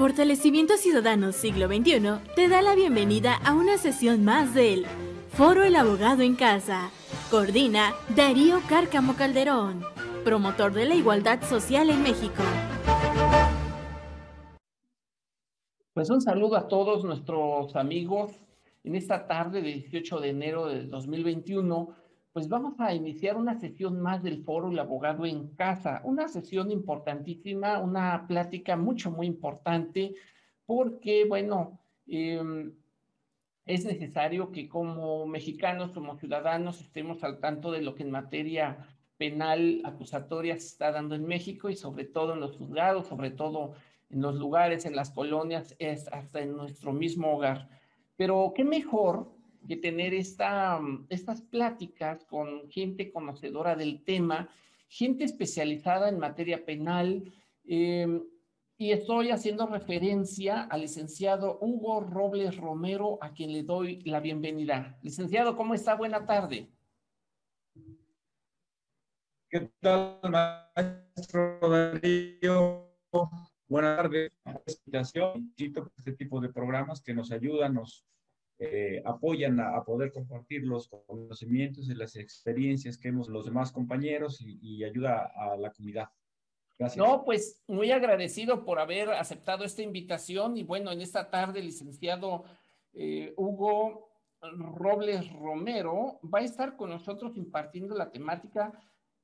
Fortalecimiento Ciudadano Siglo XXI te da la bienvenida a una sesión más del Foro El Abogado en Casa. Coordina Darío Cárcamo Calderón, promotor de la igualdad social en México. Pues un saludo a todos nuestros amigos en esta tarde de 18 de enero de 2021 pues vamos a iniciar una sesión más del foro El abogado en casa, una sesión importantísima, una plática mucho, muy importante, porque, bueno, em, es necesario que como mexicanos, como ciudadanos, estemos al tanto de lo que en materia penal acusatoria se está dando en México y sobre todo en los juzgados, sobre todo en los lugares, en las colonias, hasta en nuestro mismo hogar. Pero qué mejor que tener esta, estas pláticas con gente conocedora del tema, gente especializada en materia penal. Em, y estoy haciendo referencia al licenciado Hugo Robles Romero, a quien le doy la bienvenida. Licenciado, ¿cómo está? Buena tarde. ¿Qué tal, maestro Darío? Buenas tardes. Este tipo de programas que nos ayudan, nos eh, apoyan a, poder compartir los conocimientos y las experiencias que hemos los demás compañeros y, ayuda a la comunidad. Gracias. No, pues muy agradecido por haber aceptado esta invitación y bueno, en esta tarde, licenciado eh, Hugo Robles Romero va a estar con nosotros impartiendo la temática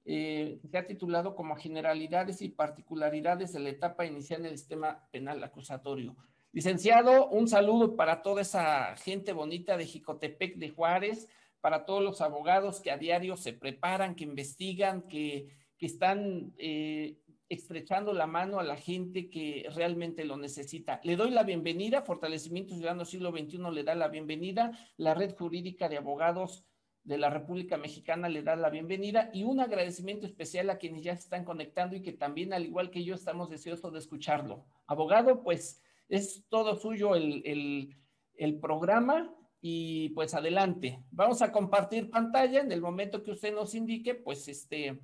eh, que ha titulado como Generalidades y Particularidades de la etapa inicial del sistema penal acusatorio. Licenciado, un saludo para toda esa gente bonita de Jicotepec de Juárez, para todos los abogados que a diario se preparan, que investigan, que, están eh, estrechando la mano a la gente que realmente lo necesita. Le doy la bienvenida, Fortalecimiento Ciudadano Siglo XXI le da la bienvenida, la Red Jurídica de Abogados de la República Mexicana le da la bienvenida y un agradecimiento especial a quienes ya se están conectando y que también, al igual que yo, estamos deseosos de escucharlo. Abogado, pues es todo suyo el, programa y pues adelante. Vamos a compartir pantalla en el momento que usted nos indique, pues este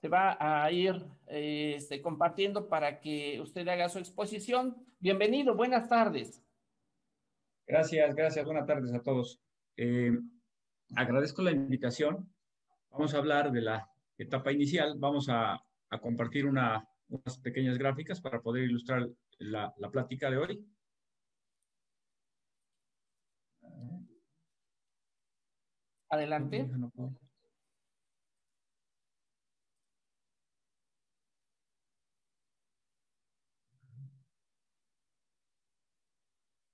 se va a ir este, compartiendo para que usted haga su exposición. Bienvenido, buenas tardes. Gracias, gracias, buenas tardes a todos. Eh, agradezco la invitación. Vamos a hablar de la etapa inicial. Vamos a, compartir unas pequeñas gráficas para poder ilustrar la, plática de hoy. Adelante.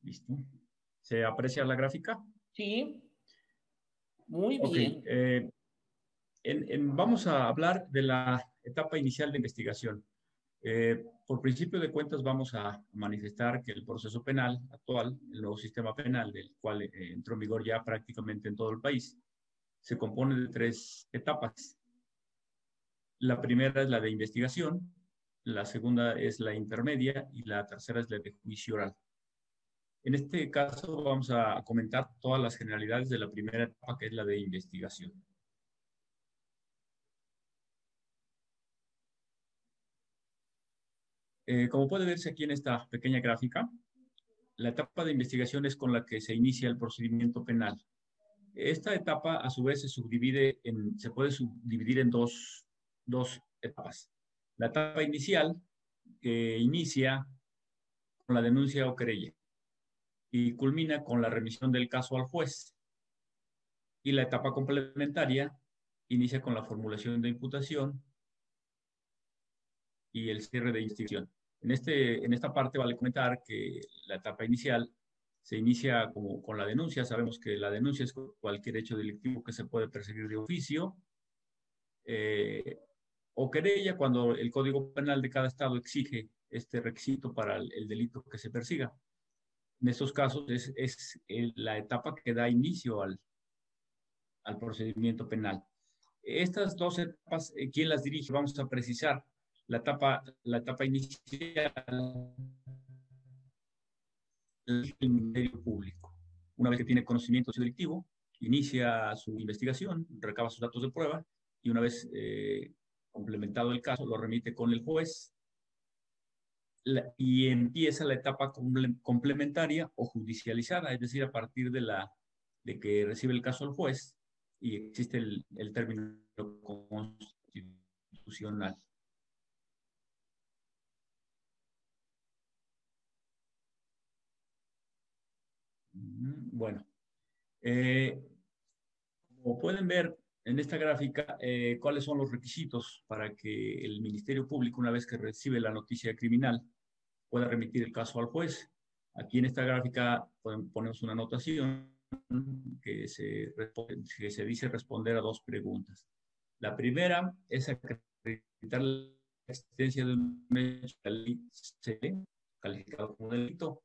Listo. ¿Se aprecia la gráfica? Sí. Muy bien. Eh, vamos a hablar de la etapa inicial de investigación. Eh, por principio de cuentas, vamos a manifestar que el proceso penal actual, el nuevo sistema penal, del cual eh, entró en vigor ya prácticamente en todo el país, se compone de tres etapas. La primera es la de investigación, la segunda es la intermedia y la tercera es la de juicio oral. En este caso vamos a comentar todas las generalidades de la primera etapa, que es la de investigación. Eh, como puede verse aquí en esta pequeña gráfica, la etapa de investigación es con la que se inicia el procedimiento penal. Esta etapa, a su vez, se subdivide en, se puede subdividir en dos, dos etapas. La etapa inicial, que inicia con la denuncia o querella y culmina con la remisión del caso al juez. Y la etapa complementaria inicia con la formulación de imputación y el cierre de investigación. En, este, en esta parte vale comentar que la etapa inicial se inicia como con la denuncia. Sabemos que la denuncia es cualquier hecho delictivo que se puede perseguir de oficio eh, o querella cuando el Código Penal de cada estado exige este requisito para el, delito que se persiga. En estos casos es, es la etapa que da inicio al, al procedimiento penal. Estas dos etapas, eh, ¿quién las dirige? Vamos a precisar la etapa, la etapa inicial del Ministerio Público. Una vez que tiene conocimiento delictivo, inicia su investigación, recaba sus datos de prueba y una vez eh, complementado el caso, lo remite con el juez y empieza la etapa complementaria o judicializada, es decir, a partir de, la, de que recibe el caso el juez y existe el, el término constitucional. Bueno, eh, como pueden ver en esta gráfica, eh, cuáles son los requisitos para que el Ministerio Público, una vez que recibe la noticia criminal, pueda remitir el caso al juez. Aquí en esta gráfica ponemos una anotación que se, dice responder a dos preguntas. La primera es acreditar la existencia de un hecho calificado como delito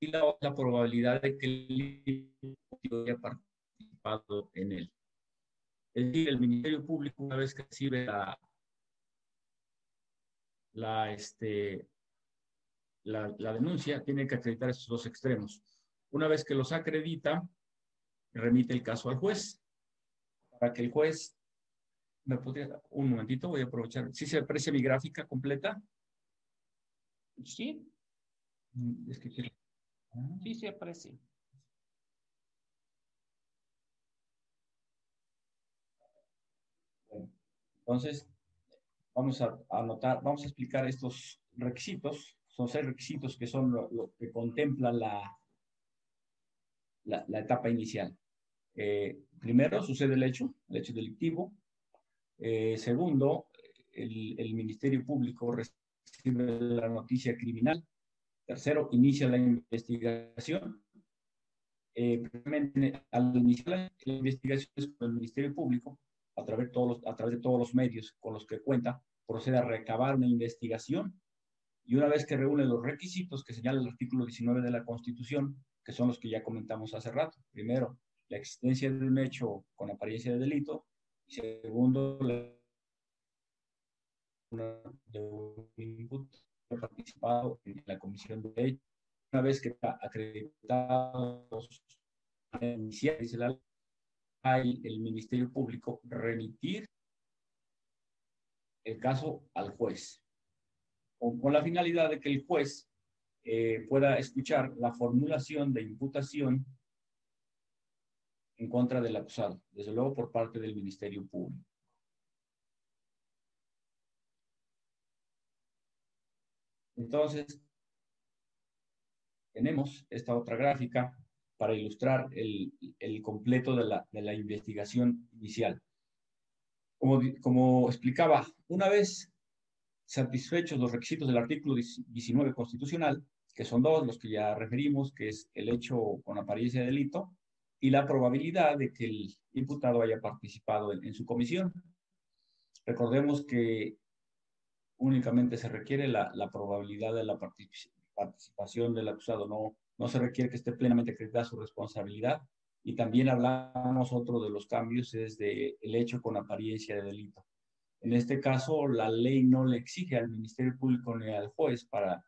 y la, la probabilidad de que el haya participado en él. Es decir, el Ministerio Público, una vez que recibe la, la, este, la, denuncia, tiene que acreditar estos dos extremos. Una vez que los acredita, remite el caso al juez para que el juez me podría un momentito, voy a aprovechar. ¿Sí se aprecia mi gráfica completa? Sí. Mm, es que quiero... Sí se aprecia. Entonces, vamos a anotar, vamos a explicar estos requisitos. Son seis requisitos que son lo, que contempla la, la, etapa inicial. Eh, primero, sucede el hecho, el hecho delictivo. Eh, segundo, el, el, Ministerio Público recibe la noticia criminal. Tercero, inicia la investigación. Eh, al iniciar la investigación con el Ministerio Público, a través, de todos los, a través de todos los medios con los que cuenta, procede a recabar una investigación. Y una vez que reúne los requisitos que señala el artículo 19 de la Constitución, que son los que ya comentamos hace rato, primero, la existencia de un hecho con apariencia de delito, y segundo, la de participado en la comisión de ley. Una vez que está acreditado dice la el Ministerio Público remitir el caso al juez, con, la finalidad de que el juez eh, pueda escuchar la formulación de imputación en contra del acusado, desde luego por parte del Ministerio Público. Entonces, tenemos esta otra gráfica para ilustrar el, completo de la, investigación inicial. Como, como explicaba, una vez satisfechos los requisitos del artículo 19 constitucional, que son dos, los que ya referimos, que es el hecho con apariencia de delito y la probabilidad de que el imputado haya participado en su comisión. Recordemos que únicamente se requiere la, la probabilidad de la participación del acusado, no, no se requiere que esté plenamente acreditada su responsabilidad. Y también hablamos otro de los cambios, es de el hecho con apariencia de delito. En este caso, la ley no le exige al Ministerio Público ni al juez para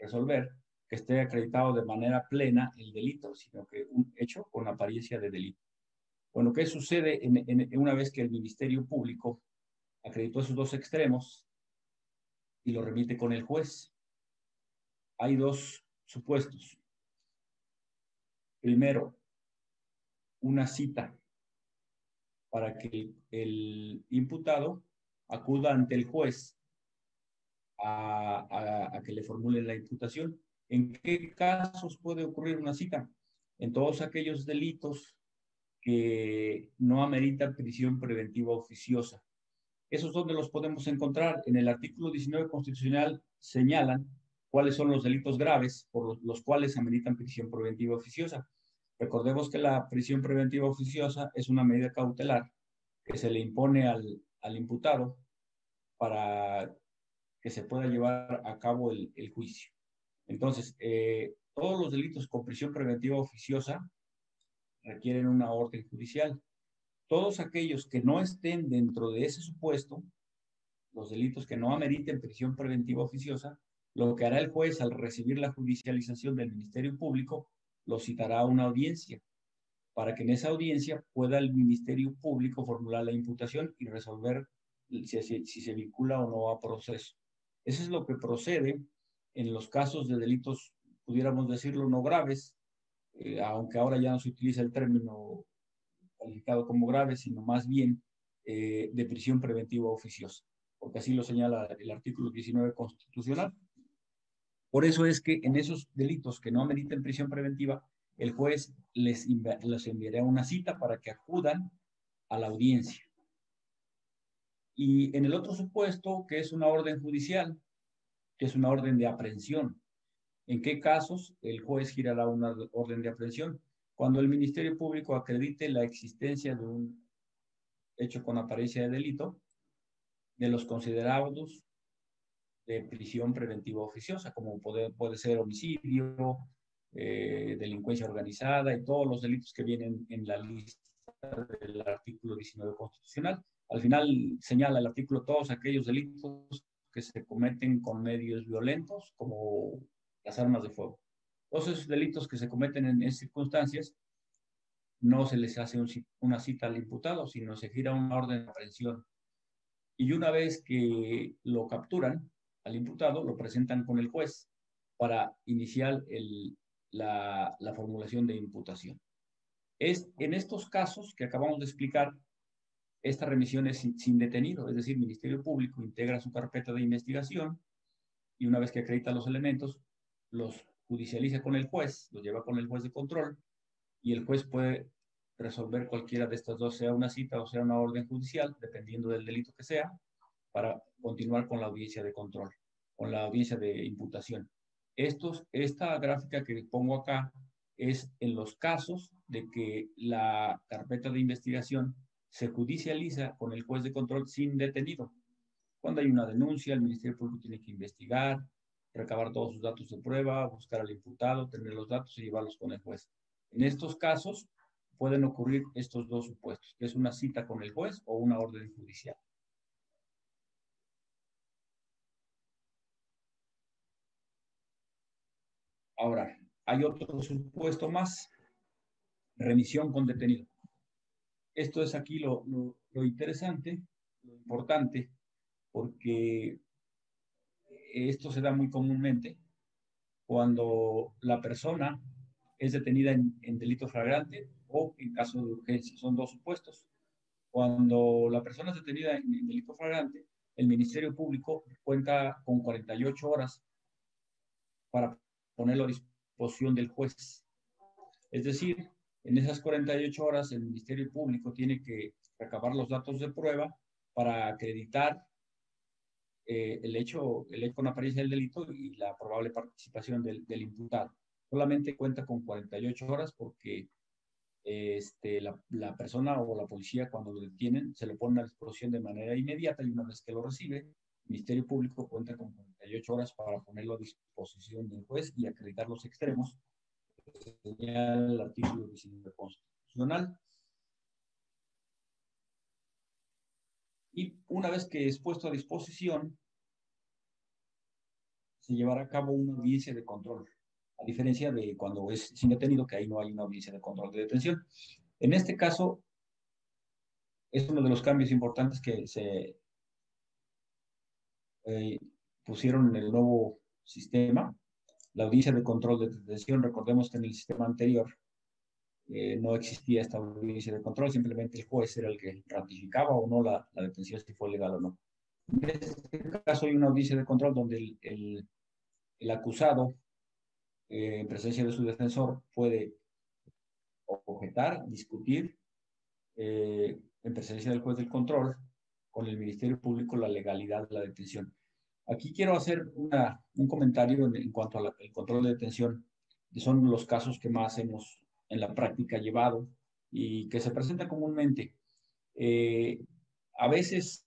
resolver que esté acreditado de manera plena el delito, sino que un hecho con apariencia de delito. Bueno, ¿qué sucede en, en, una vez que el Ministerio Público acreditó esos dos extremos y lo remite con el juez? Hay dos supuestos. Primero, una cita para que el imputado acuda ante el juez a, que le formule la imputación. ¿En qué casos puede ocurrir una cita? En todos aquellos delitos que no ameritan prisión preventiva oficiosa. Esos donde los podemos encontrar. En el artículo 19 constitucional señalan cuáles son los delitos graves por los, cuales ameritan prisión preventiva oficiosa. Recordemos que la prisión preventiva oficiosa es una medida cautelar que se le impone al, al imputado para que se pueda llevar a cabo el, el juicio. Entonces, eh, todos los delitos con prisión preventiva oficiosa requieren una orden judicial. Todos aquellos que no estén dentro de ese supuesto, los delitos que no ameriten prisión preventiva oficiosa, lo que hará el juez al recibir la judicialización del Ministerio Público, lo citará a una audiencia, para que en esa audiencia pueda el Ministerio Público formular la imputación y resolver si, si, se vincula o no a proceso. Eso es lo que procede en los casos de delitos, pudiéramos decirlo, no graves, eh, aunque ahora ya no se utiliza el término calificado como grave, sino más bien eh, de prisión preventiva oficiosa, porque así lo señala el artículo 19 constitucional. Por eso es que en esos delitos que no ameriten prisión preventiva, el juez les, les enviará una cita para que acudan a la audiencia. Y en el otro supuesto, que es una orden judicial, que es una orden de aprehensión, ¿en qué casos el juez girará una orden de aprehensión? Cuando el Ministerio Público acredite la existencia de un hecho con apariencia de delito, de los considerados de prisión preventiva oficiosa, como puede, ser homicidio, eh, delincuencia organizada y todos los delitos que vienen en la lista del artículo 19 constitucional. Al final señala el artículo todos aquellos delitos que se cometen con medios violentos, como las armas de fuego. Todos esos delitos que se cometen en esas circunstancias, no se les hace una cita al imputado, sino se gira una orden de aprehensión. Y una vez que lo capturan al imputado, lo presentan con el juez para iniciar el, la, formulación de imputación. Es en estos casos que acabamos de explicar, esta remisión es sin, detenido, es decir, Ministerio Público integra su carpeta de investigación y una vez que acredita los elementos, los judicializa con el juez, los lleva con el juez de control y el juez puede resolver cualquiera de estas dos, sea una cita o sea una orden judicial, dependiendo del delito que sea, para continuar con la audiencia de control, con la audiencia de imputación. Estos, esta gráfica que pongo acá es en los casos de que la carpeta de investigación se judicializa con el juez de control sin detenido. Cuando hay una denuncia, el Ministerio Público tiene que investigar, recabar todos sus datos de prueba, buscar al imputado, tener los datos y llevarlos con el juez. En estos casos pueden ocurrir estos dos supuestos, que es una cita con el juez o una orden judicial. Ahora, hay otro supuesto más, remisión con detenido. Esto es aquí lo, interesante, lo importante, porque esto se da muy comúnmente cuando la persona es detenida en, delito flagrante o en caso de urgencia. Son dos supuestos. Cuando la persona es detenida en, en delito flagrante, el Ministerio Público cuenta con 48 horas para ponerlo a disposición del juez. Es decir, en esas 48 horas el Ministerio Público tiene que recabar los datos de prueba para acreditar eh, el, hecho, el hecho con apariencia del delito y la probable participación del, del imputado. Solamente cuenta con 48 horas porque este, la, la, persona o la policía cuando lo detienen se lo pone a disposición de manera inmediata y una vez que lo recibe, Ministerio Público cuenta con 48 horas para ponerlo a disposición del juez y acreditar los extremos. el artículo 19 constitucional. Y una vez que es puesto a disposición, se llevará a cabo una audiencia de control, a diferencia de cuando es sin detenido, que ahí no hay una audiencia de control de detención. En este caso, es uno de los cambios importantes que se eh, pusieron en el nuevo sistema la audiencia de control de detención. Recordemos que en el sistema anterior eh, no existía esta audiencia de control, simplemente el juez era el que ratificaba o no la, la detención, si fue legal o no. En este caso hay una audiencia de control donde el, el, el acusado, eh, en presencia de su defensor, puede objetar, discutir, en presencia del juez del control, con el Ministerio Público la legalidad de la detención. Aquí quiero hacer una, un comentario en, cuanto al control de detención, que son los casos que más hemos en la práctica llevado y que se presentan comúnmente. Eh, a veces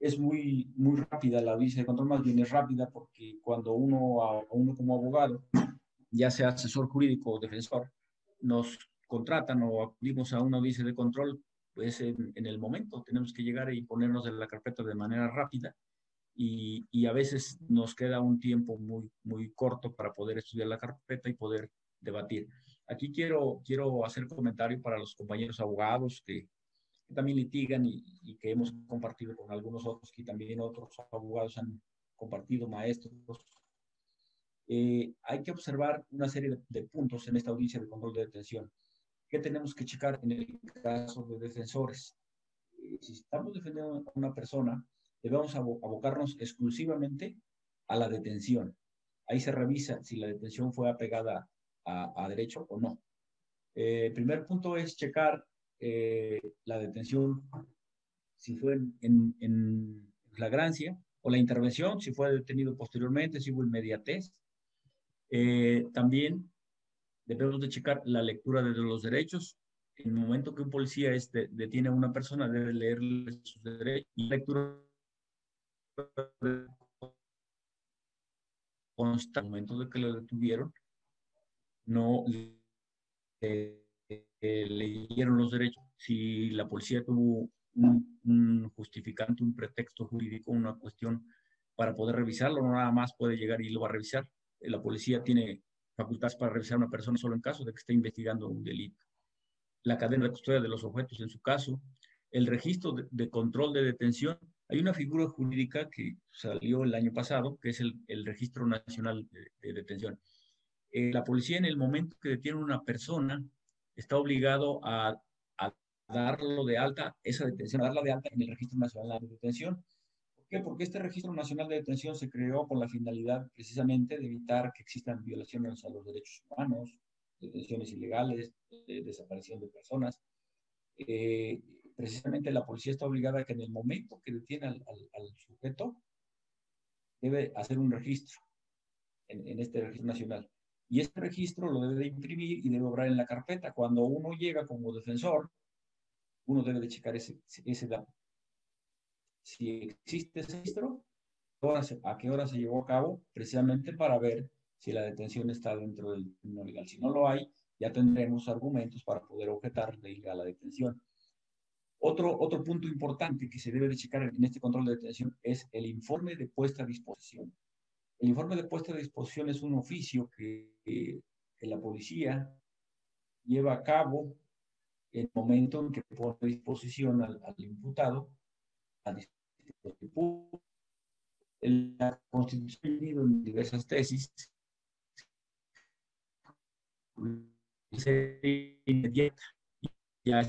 es muy, muy rápida la audiencia de control, más bien es rápida porque cuando uno, uno como abogado, ya sea asesor jurídico o defensor, nos contratan o acudimos a una audiencia de control, pues en, en, el momento tenemos que llegar y ponernos en la carpeta de manera rápida y, y, a veces nos queda un tiempo muy, muy corto para poder estudiar la carpeta y poder debatir. Aquí quiero, quiero hacer comentario para los compañeros abogados que, que también litigan y, y, que hemos compartido con algunos otros, que también otros abogados han compartido, maestros, eh, hay que observar una serie de, puntos en esta audiencia de control de detención. ¿Qué tenemos que checar en el caso de defensores? Eh, si estamos defendiendo a una persona, debemos abocarnos exclusivamente a la detención. Ahí se revisa si la detención fue apegada a, derecho o no. Eh, el primer punto es checar la detención, si fue en, en flagrancia, o la intervención, si fue detenido posteriormente, si hubo inmediatez. Eh, también debemos de checar la lectura de los derechos. En el momento que un policía este, detiene a una persona, debe leerle sus derechos y la lectura consta el momento de que lo detuvieron, no eh, leyeron los derechos. Si la policía tuvo un, justificante, un pretexto jurídico, una cuestión para poder revisarlo, no nada más puede llegar y lo va a revisar. La policía tiene facultades para revisar a una persona solo en caso de que esté investigando un delito. La cadena de custodia de los objetos en su caso, el registro de, control de detención. Hay una figura jurídica que salió el año pasado, que es el Registro Nacional de, Detención. Eh, la policía en el momento que detiene a una persona está obligado a darlo de alta, esa detención, darla de alta en el Registro Nacional de Detención. ¿Por qué? Porque este Registro Nacional de Detención se creó con la finalidad precisamente de evitar que existan violaciones a los derechos humanos, detenciones ilegales, desaparición de personas. Eh, precisamente la policía está obligada a que en el momento que detiene al, sujeto, debe hacer un registro en, en, este registro nacional. Y este registro lo debe de imprimir y debe obrar en la carpeta. Cuando uno llega como defensor, uno debe de checar ese, dato. Si existe ese registro, a qué hora se llevó a cabo, precisamente para ver si la detención está dentro del no legal. Si no lo hay, ya tendremos argumentos para poder objetar ilegal la detención. Otro, otro punto importante que se debe de checar en este control de detención es el informe de puesta a disposición. El informe de puesta a disposición es un oficio que, la policía lleva a cabo el momento en que pone a disposición al, imputado a disposición la Constitución en diversas tesis. Inmediata. Ya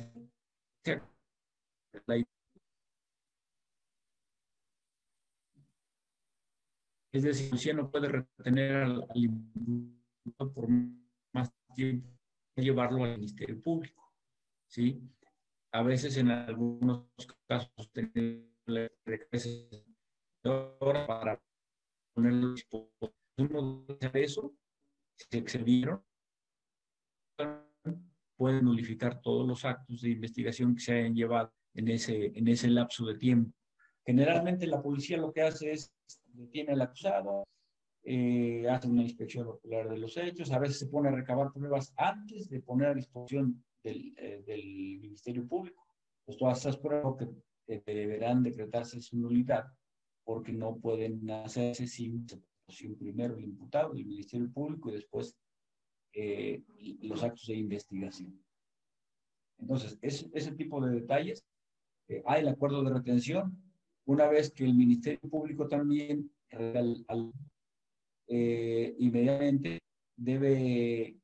es decir, si no puede retener al, al por más tiempo llevarlo al Ministerio Público. ¿sí? A veces en algunos casos tenemos para ponerlo uno de eso, si se excedieron, pueden nulificar todos los actos de investigación que se hayan llevado en ese, en ese lapso de tiempo. Generalmente la policía lo que hace es detiene al acusado, eh, hace una inspección ocular de los hechos, a veces se pone a recabar pruebas antes de poner a disposición del, eh, del Ministerio Público. Pues todas esas pruebas que deberán decretarse su nulidad porque no pueden hacerse sin primero el imputado, el Ministerio Público y después eh, los actos de investigación. Entonces, es, ese tipo de detalles. Eh, hay el acuerdo de retención. Una vez que el Ministerio Público también inmediatamente debe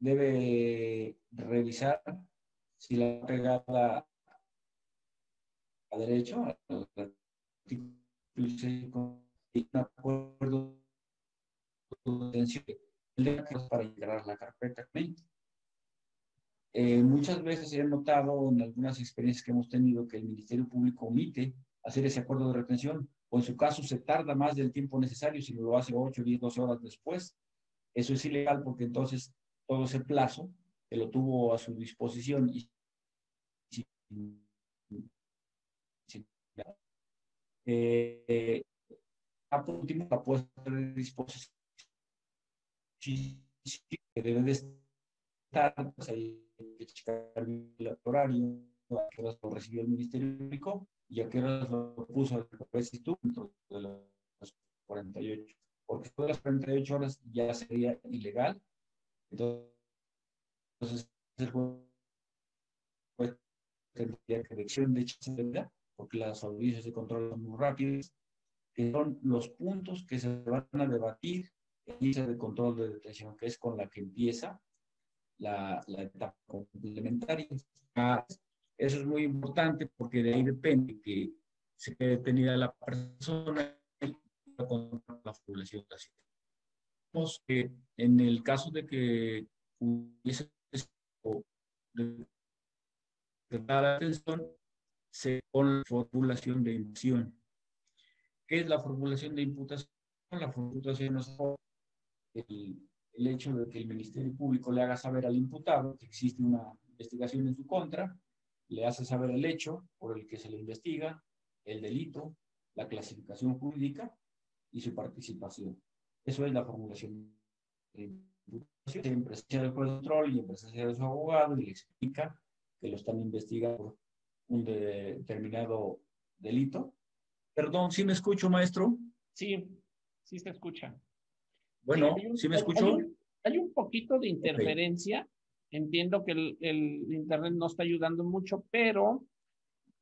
debe revisar si la pegada a derecho, un acuerdo para integrar la carpeta. Eh, muchas veces he notado en algunas experiencias que hemos tenido que el Ministerio Público omite hacer ese acuerdo de retención o en su caso se tarda más del tiempo necesario si lo hace 8, 10, 12 horas después. Eso es ilegal porque entonces todo ese plazo, que lo tuvo a su disposición y eh, a último la puesta de disposición que debe de estar, pues que el horario, horas lo recibió el Ministerio Público y a qué horas lo puso el dentro de las 48. Porque después de las 48 horas ya sería ilegal entonces, el juez tendría que elección de hecho porque las audiencias de control son muy rápidas, que son los puntos que se van a debatir lista de control de detención, que es con la que empieza la, la etapa complementaria. Eso es muy importante porque de ahí depende que se quede detenida la persona con la población que en el caso de que hubiese de, la atención, se con la formulación de imputación. ¿Qué es la formulación de imputación? La formulación es el, el hecho de que el Ministerio Público le haga saber al imputado que existe una investigación en su contra, le hace saber el hecho por el que se le investiga, el delito, la clasificación jurídica y su participación. Eso es la formulación de. En presencia del control y en presencia de su abogado y le explica que lo están investigando por un determinado delito. Perdón, ¿sí me escucho, maestro? Sí, sí se escucha. Bueno, ¿sí, me escucho? Hay un, poquito de interferencia. Entiendo que el, Internet no está ayudando mucho, pero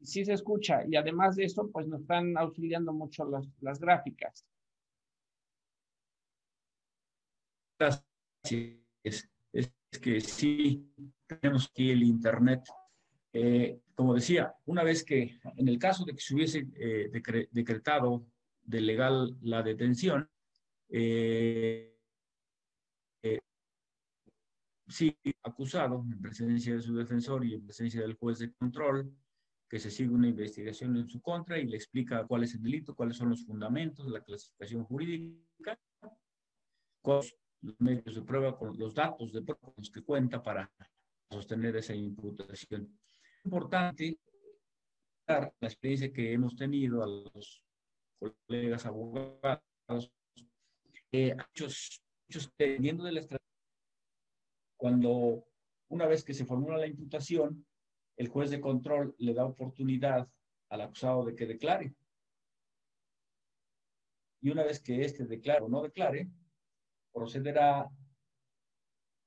sí se escucha. Y además de eso, pues nos están auxiliando mucho las, las gráficas. Es, es, que sí tenemos aquí el Internet. Eh, como decía, una vez que en el caso de que se hubiese eh, decretado de legal la detención, eh, sí, acusado en presencia de su defensor y en presencia del juez de control, que se sigue una investigación en su contra y le explica cuál es el delito, cuáles son los fundamentos, la clasificación jurídica, cuáles los medios de prueba, con los datos de prueba con los que cuenta para sostener esa imputación. Es importante la experiencia que hemos tenido a los colegas abogados eh, muchos, muchos dependiendo de la estrategia, cuando una vez que se formula la imputación, el juez de control le da oportunidad al acusado de que declare. Y una vez que éste declare o no declare, procederá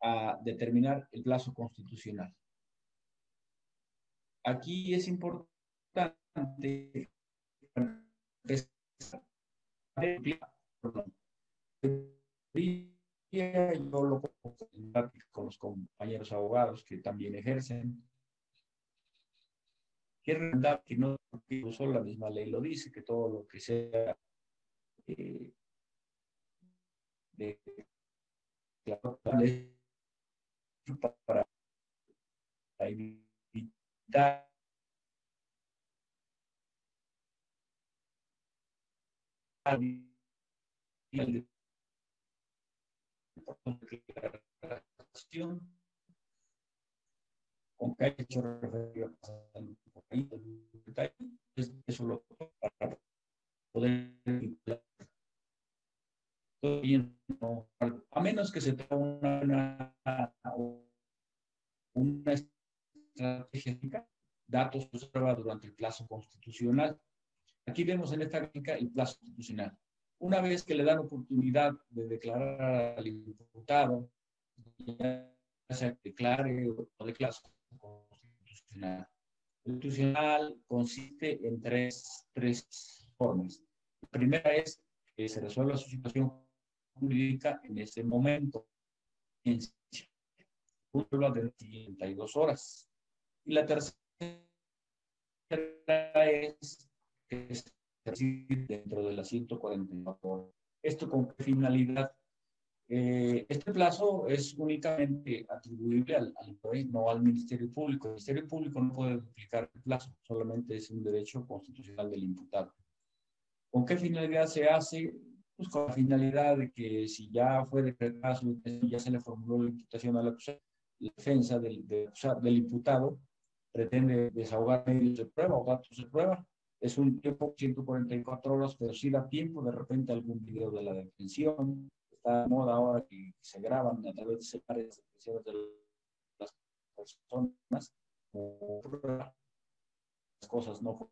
a determinar el plazo constitucional. Aquí es importante yo lo con los compañeros abogados que también ejercen. Quiero que no solo la misma ley lo dice, que todo lo que sea eh, de para, para evitar el declaración con que ha hecho referencia eso lo para poder a menos que se tenga una, una, estrategia datos observados durante el plazo constitucional. Aquí vemos en esta gráfica el plazo constitucional. Una vez que le dan oportunidad de declarar al imputado, ya que declare o declare constitucional. Constitucional consiste en tres, tres formas. La primera es que se resuelva su situación jurídica en ese momento, en de 32 horas. Y la tercera es que dentro de las 144 horas. ¿Esto con qué finalidad? Eh, este plazo es únicamente atribuible al, al no al Ministerio Público. El Ministerio Público no puede duplicar el plazo, solamente es un derecho constitucional del imputado. ¿Con qué finalidad se hace? Pues con la finalidad de que si ya fue decretado, ya se le formuló la imputación a la la defensa del, del imputado pretende desahogar medios de prueba o datos de prueba es un tiempo 144 horas, pero sí da tiempo de repente algún video de la detención. Está de moda ahora que se graban a través de celulares de las personas. Las cosas no.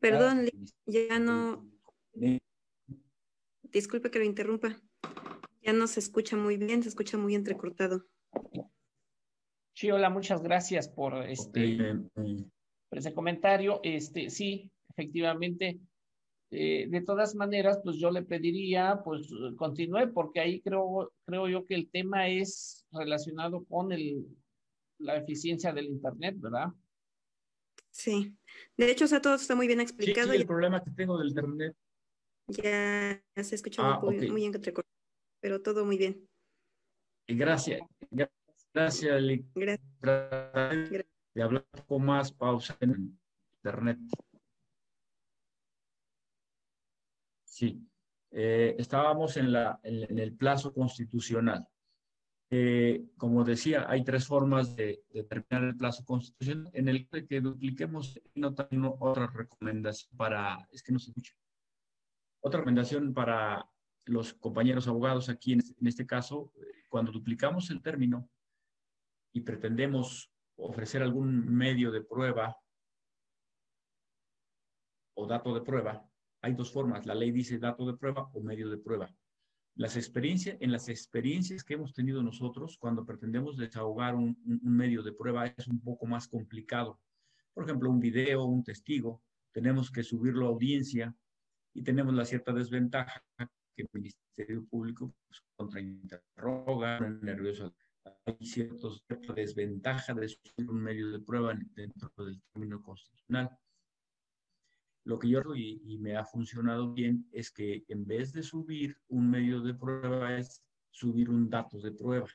Perdón, ya no. Disculpe que lo interrumpa. Ya no se escucha muy bien, se escucha muy entrecortado. Sí, hola, muchas gracias por este. Eh, por ese comentario. Este, sí, efectivamente, Eh, de todas maneras, pues yo le pediría, pues continúe, porque ahí creo, creo yo que el tema es relacionado con el, la eficiencia del Internet, ¿verdad? Sí. De hecho, o sea, todo está muy bien explicado. Sí, el problema que tengo del Internet. Ya se escucha muy, ah, muy, bien, pero todo muy bien. Gracias. Gracias, Gracias. De hablar un poco más pausa en Internet. Sí, eh, estábamos en, la, en, el plazo constitucional. Eh, como decía, hay tres formas de, determinar el plazo constitucional. En el que dupliquemos, no tengo otra recomendación para, es que no se escucha, otra recomendación para los compañeros abogados aquí en, en este caso, cuando duplicamos el término y pretendemos ofrecer algún medio de prueba o dato de prueba, hay dos formas. La ley dice dato de prueba o medio de prueba. Las experiencias, en las experiencias que hemos tenido nosotros, cuando pretendemos desahogar un, medio de prueba, es un poco más complicado. Por ejemplo, un video, un testigo, tenemos que subirlo a audiencia y tenemos la cierta desventaja que el Ministerio Público pues, contrainterroga, nervioso. Hay ciertos, cierta de subir un medio de prueba dentro del término constitucional. Lo que yo y, y me ha funcionado bien es que en vez de subir un medio de prueba es subir un dato de prueba.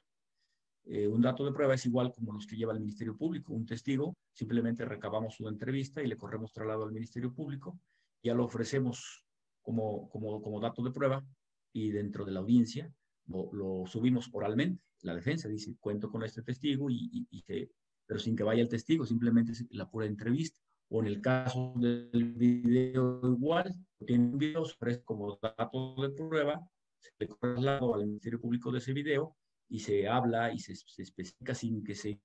Eh, un dato de prueba es igual como los que lleva el Ministerio Público. Un testigo, simplemente recabamos su entrevista y le corremos traslado al Ministerio Público, ya lo ofrecemos como, como, como dato de prueba y dentro de la audiencia lo, subimos oralmente. La defensa dice, cuento con este testigo, y, y, que, pero sin que vaya el testigo, simplemente la pura entrevista o en el caso del video igual, tiene un video, se ofrece como dato de prueba, se le traslado al Ministerio Público de ese video y se habla y se, especifica sin que se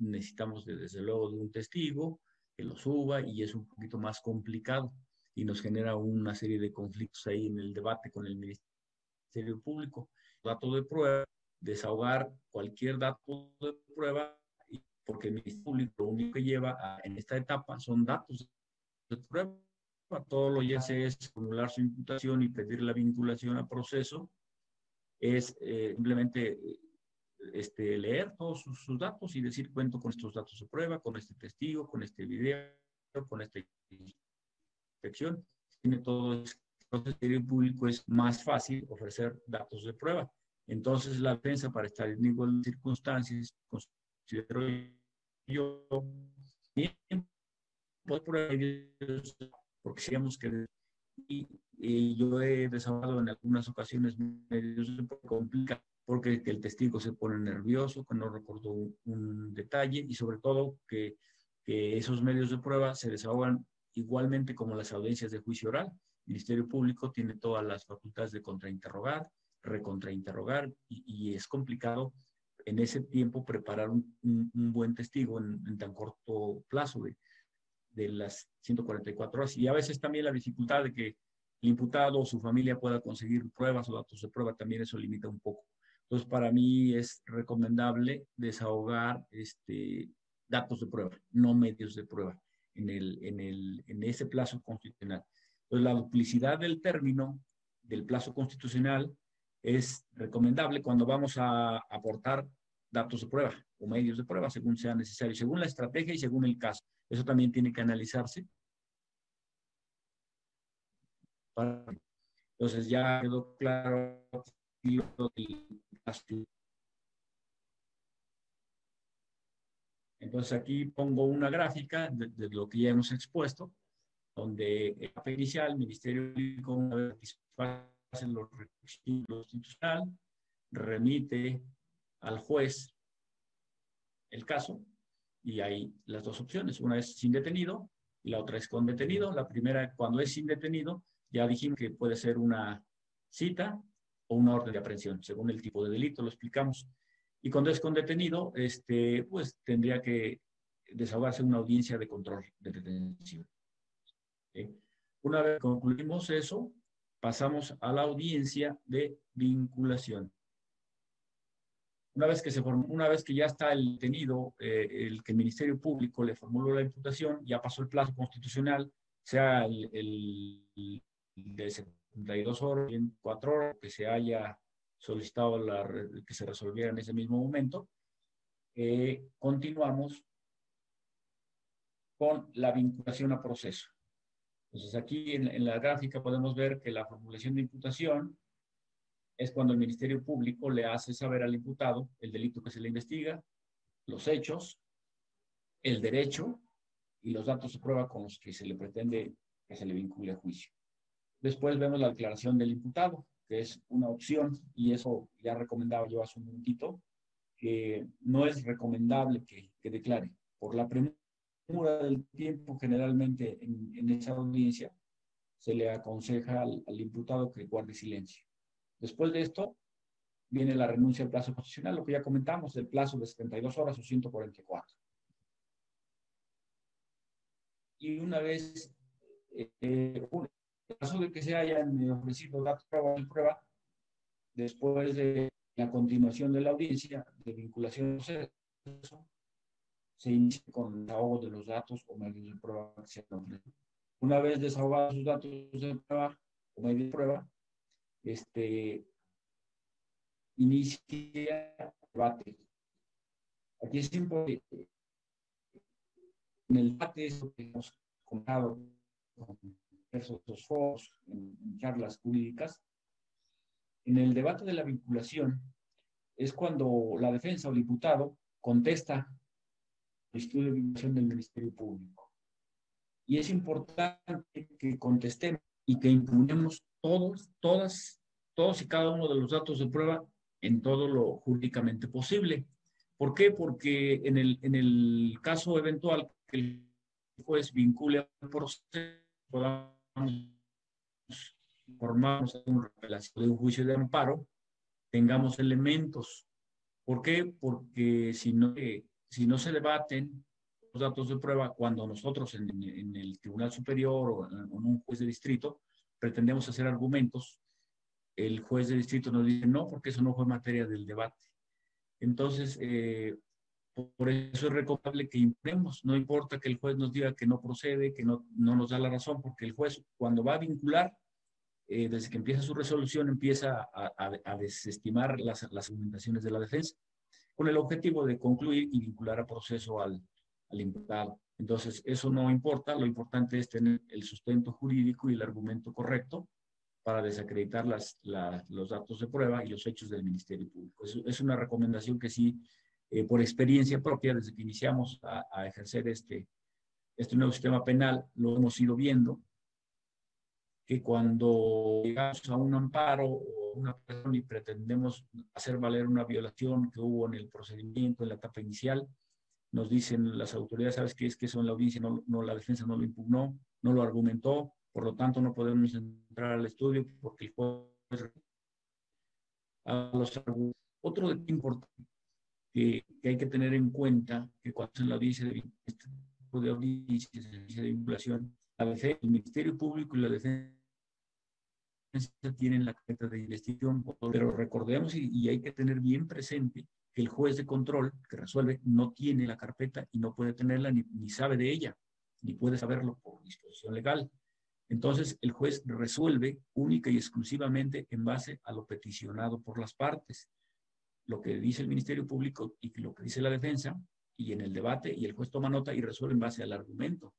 necesitamos desde luego de un testigo que lo suba y es un poquito más complicado y nos genera una serie de conflictos ahí en el debate con el Ministerio Público. Dato de prueba, desahogar cualquier dato de prueba porque el Ministerio Público lo único que lleva en esta etapa son datos de prueba. Todo lo que hace es formular su imputación y pedir la vinculación al proceso. Es eh, simplemente este, leer todos sus, datos y decir cuento con estos datos de prueba, con este testigo, con este video, con esta inspección. Tiene todo. Entonces, el público es más fácil ofrecer datos de prueba. Entonces, la defensa, para estar en igual circunstancias, considero yo porque sabíamos que y, yo he desahogado en algunas ocasiones medios complica porque el testigo se pone nervioso, que no recordó un, detalle y sobre todo que, que, esos medios de prueba se desahogan igualmente como las audiencias de juicio oral. El Ministerio Público tiene todas las facultades de contrainterrogar, recontrainterrogar y, y es complicado en ese tiempo preparar un, buen testigo en, tan corto plazo de, las 144 horas. Y a veces también la dificultad de que el imputado o su familia pueda conseguir pruebas o datos de prueba, también eso limita un poco. Entonces, para mí es recomendable desahogar este, datos de prueba, no medios de prueba, en, el, en, el, en ese plazo constitucional. Entonces, la duplicidad del término del plazo constitucional es recomendable cuando vamos a aportar datos de prueba o medios de prueba, según sea necesario, según la estrategia y según el caso. Eso también tiene que analizarse. Entonces ya quedó claro Entonces aquí pongo una gráfica de, lo que ya hemos expuesto, donde el inicial, el Ministerio Público, una vez hacen los requisitos institucional, remite al juez el caso y hay las dos opciones. Una es sin detenido y la otra es con detenido. La primera, cuando es sin detenido, ya dijimos que puede ser una cita o una orden de aprehensión, según el tipo de delito, lo explicamos. Y cuando es con detenido, este, pues tendría que desahogarse una audiencia de control de detención. Una vez concluimos eso, pasamos a la audiencia de vinculación. Una vez que, se una vez que ya está el detenido, eh, el que el Ministerio Público le formuló la imputación, ya pasó el plazo constitucional, sea el, de 72 horas, en 4 horas, que se haya solicitado que se resolviera en ese mismo momento, eh, continuamos con la vinculación a proceso. Entonces aquí en, la gráfica podemos ver que la formulación de imputación es cuando el Ministerio Público le hace saber al imputado el delito que se le investiga, los hechos, el derecho y los datos de prueba con los que se le pretende que se le vincule a juicio. Después vemos la declaración del imputado, que es una opción, y eso ya recomendaba yo hace un momentito, que no es recomendable que, que declare. Por la premura del tiempo, generalmente en, en esa audiencia, se le aconseja al, al imputado que guarde silencio. Después de esto, viene la renuncia al plazo constitucional, lo que ya comentamos, el plazo de 72 horas o 144. Y una vez, eh, en caso de que se hayan ofrecido datos de prueba, después de la continuación de la audiencia de vinculación proceso, se inicia con el desahogo de los datos o medios de prueba que se Una vez desahogados los datos de prueba o medios de prueba, este, inicia el debate. Aquí es importante, en el debate es lo que hemos contado con foros, en, charlas jurídicas, en el debate de la vinculación es cuando la defensa o el diputado contesta el estudio de vinculación del Ministerio Público. Y es importante que contestemos y que impugnemos todos, todas, todos y cada uno de los datos de prueba en todo lo jurídicamente posible. ¿Por qué? Porque en el, en el caso eventual que el juez vincule al proceso, podamos formarnos en relación de un juicio de amparo, tengamos elementos. ¿Por qué? Porque si no, eh, si no se debaten los datos de prueba cuando nosotros en, en el Tribunal Superior o en, en un juez de distrito pretendemos hacer argumentos, el juez de distrito nos dice no, porque eso no fue materia del debate. Entonces, eh, por eso es recomendable que impremos, no importa que el juez nos diga que no procede, que no, no nos da la razón, porque el juez cuando va a vincular, eh, desde que empieza su resolución, empieza a, a, a desestimar las, las, argumentaciones de la defensa, con el objetivo de concluir y vincular a proceso al, al imputado. Entonces, eso no importa, lo importante es tener el sustento jurídico y el argumento correcto para desacreditar las, la, los datos de prueba y los hechos del Ministerio Público. Es, es una recomendación que sí, eh, por experiencia propia, desde que iniciamos a, a, ejercer este, este nuevo sistema penal, lo hemos ido viendo, que cuando llegamos a un amparo o una persona y pretendemos hacer valer una violación que hubo en el procedimiento, en la etapa inicial, nos dicen las autoridades, ¿sabes qué? Es que eso en la audiencia no, no, la defensa no lo impugnó, no lo argumentó, por lo tanto no podemos entrar al estudio porque el juez a los Otro importante que, hay que tener en cuenta que cuando en la audiencia de, este tipo de audiencias, de vinculación, el Ministerio Público y la defensa tienen la carta de investigación, pero recordemos y, hay que tener bien presente que el juez de control que resuelve no tiene la carpeta y no puede tenerla ni sabe de ella, ni puede saberlo por disposición legal. Entonces, el juez resuelve única y exclusivamente en base a lo peticionado por las partes, lo que dice el Ministerio Público y lo que dice la defensa, y en el debate, y el juez toma nota y resuelve en base al argumento.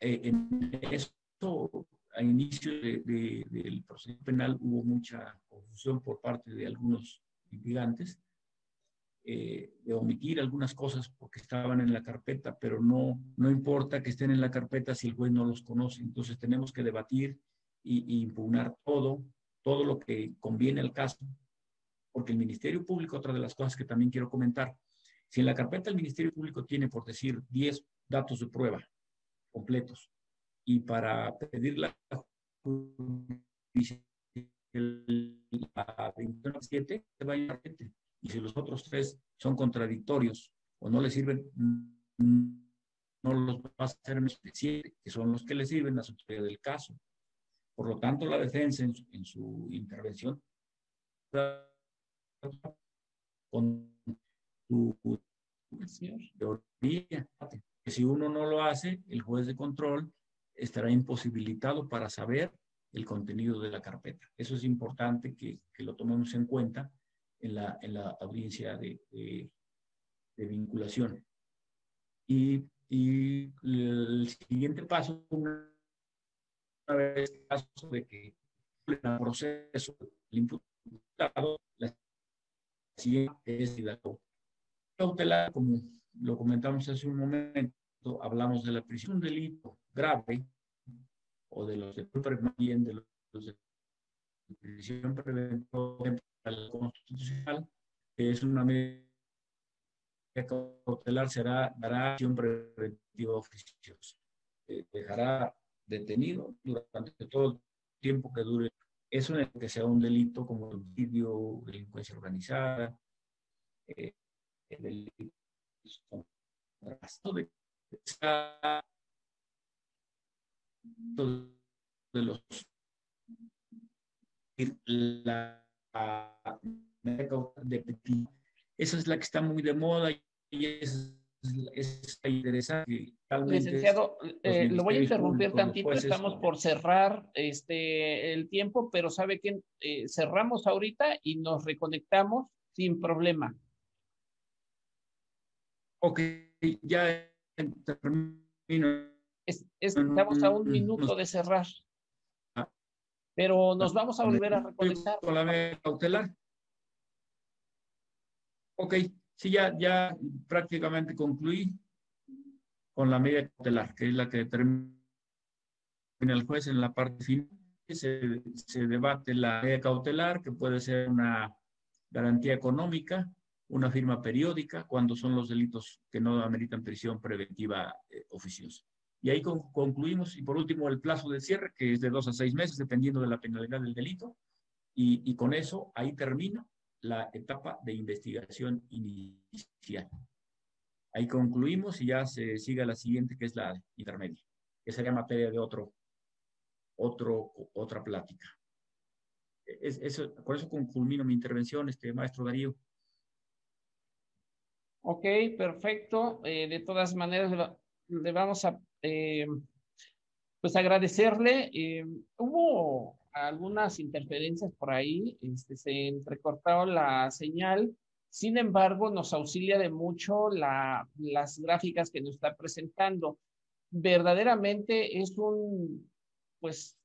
Eh, en esto, a inicio de, de, del proceso penal hubo mucha confusión por parte de algunos litigantes, eh, de omitir algunas cosas porque estaban en la carpeta, pero no, no importa que estén en la carpeta si el juez no los conoce. Entonces tenemos que debatir y, y impugnar todo, todo lo que conviene al caso, porque el Ministerio Público, otra de las cosas que también quiero comentar, si en la carpeta el Ministerio Público tiene, por decir, 10 datos de prueba completos, y para pedir la la 27 se va a y si los otros tres son contradictorios o no le sirven, no los va a hacer siete, que son los que le sirven a su teoría del caso. Por lo tanto, la defensa en su, en su intervención con tu teoría. Si uno no lo hace, el juez de control estará imposibilitado para saber el contenido de la carpeta. Eso es importante que, que lo tomemos en cuenta en la, en la audiencia de, de, vinculación. Y, y, el siguiente paso, una vez de que el proceso del imputado, la siguiente es la cautelar, como lo comentamos hace un momento, hablamos de la prisión, un delito grave o de los de bien de los de prisión preventiva constitucional, que es una medida cautelar, será, dará acción preventiva oficiosa. Eh, dejará detenido durante todo el tiempo que dure. Eso en el que sea un delito como homicidio, delincuencia organizada, eh, de, de los la de esa es la que está muy de moda y es, es interesante. Licenciado, eh, lo voy a interrumpir tantito, estamos por cerrar este, el tiempo, pero sabe que eh, cerramos ahorita y nos reconectamos sin problema. Ok, ya termino. estamos a un minuto de cerrar. Ah. Pero nos vamos a volver a reconectar. Con la cautelar. Ok, sí, ya, ya prácticamente concluí con la medida cautelar, que es la que determina el juez en la parte final. Se, debate la medida cautelar, que puede ser una garantía económica, una firma periódica cuando son los delitos que no ameritan prisión preventiva eh, oficiosa. Y ahí concluimos. Y por último, el plazo de cierre, que es de dos a seis meses, dependiendo de la penalidad del delito. Y, y con eso, ahí termina la etapa de investigación inicial. Ahí concluimos y ya se sigue la siguiente, que es la intermedia, que sería materia de otro, otro, otra plática. Es, eso, por eso culmino mi intervención, este maestro Darío. Ok, perfecto. Eh, de todas maneras, le, vamos a eh, pues agradecerle. Eh, hubo algunas interferencias por ahí, este, se entrecortó la señal. Sin embargo, nos auxilia de mucho la, las gráficas que nos está presentando. Verdaderamente es un, pues,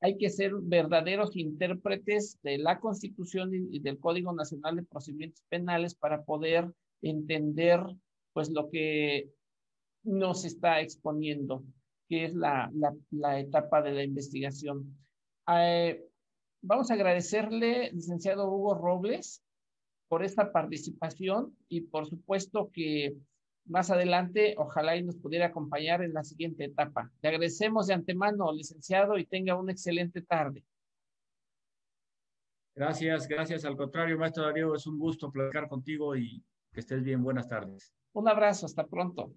hay que ser verdaderos intérpretes de la Constitución y del Código Nacional de Procedimientos Penales para poder entender pues lo que nos está exponiendo, que es la, la, etapa de la investigación. Eh, vamos a agradecerle, licenciado Hugo Robles, por esta participación y por supuesto que más adelante ojalá y nos pudiera acompañar en la siguiente etapa. Le agradecemos de antemano, licenciado, y tenga una excelente tarde. Gracias, gracias. Al contrario, maestro Darío, es un gusto platicar contigo y que estés bien. Buenas tardes. Un abrazo. Hasta pronto.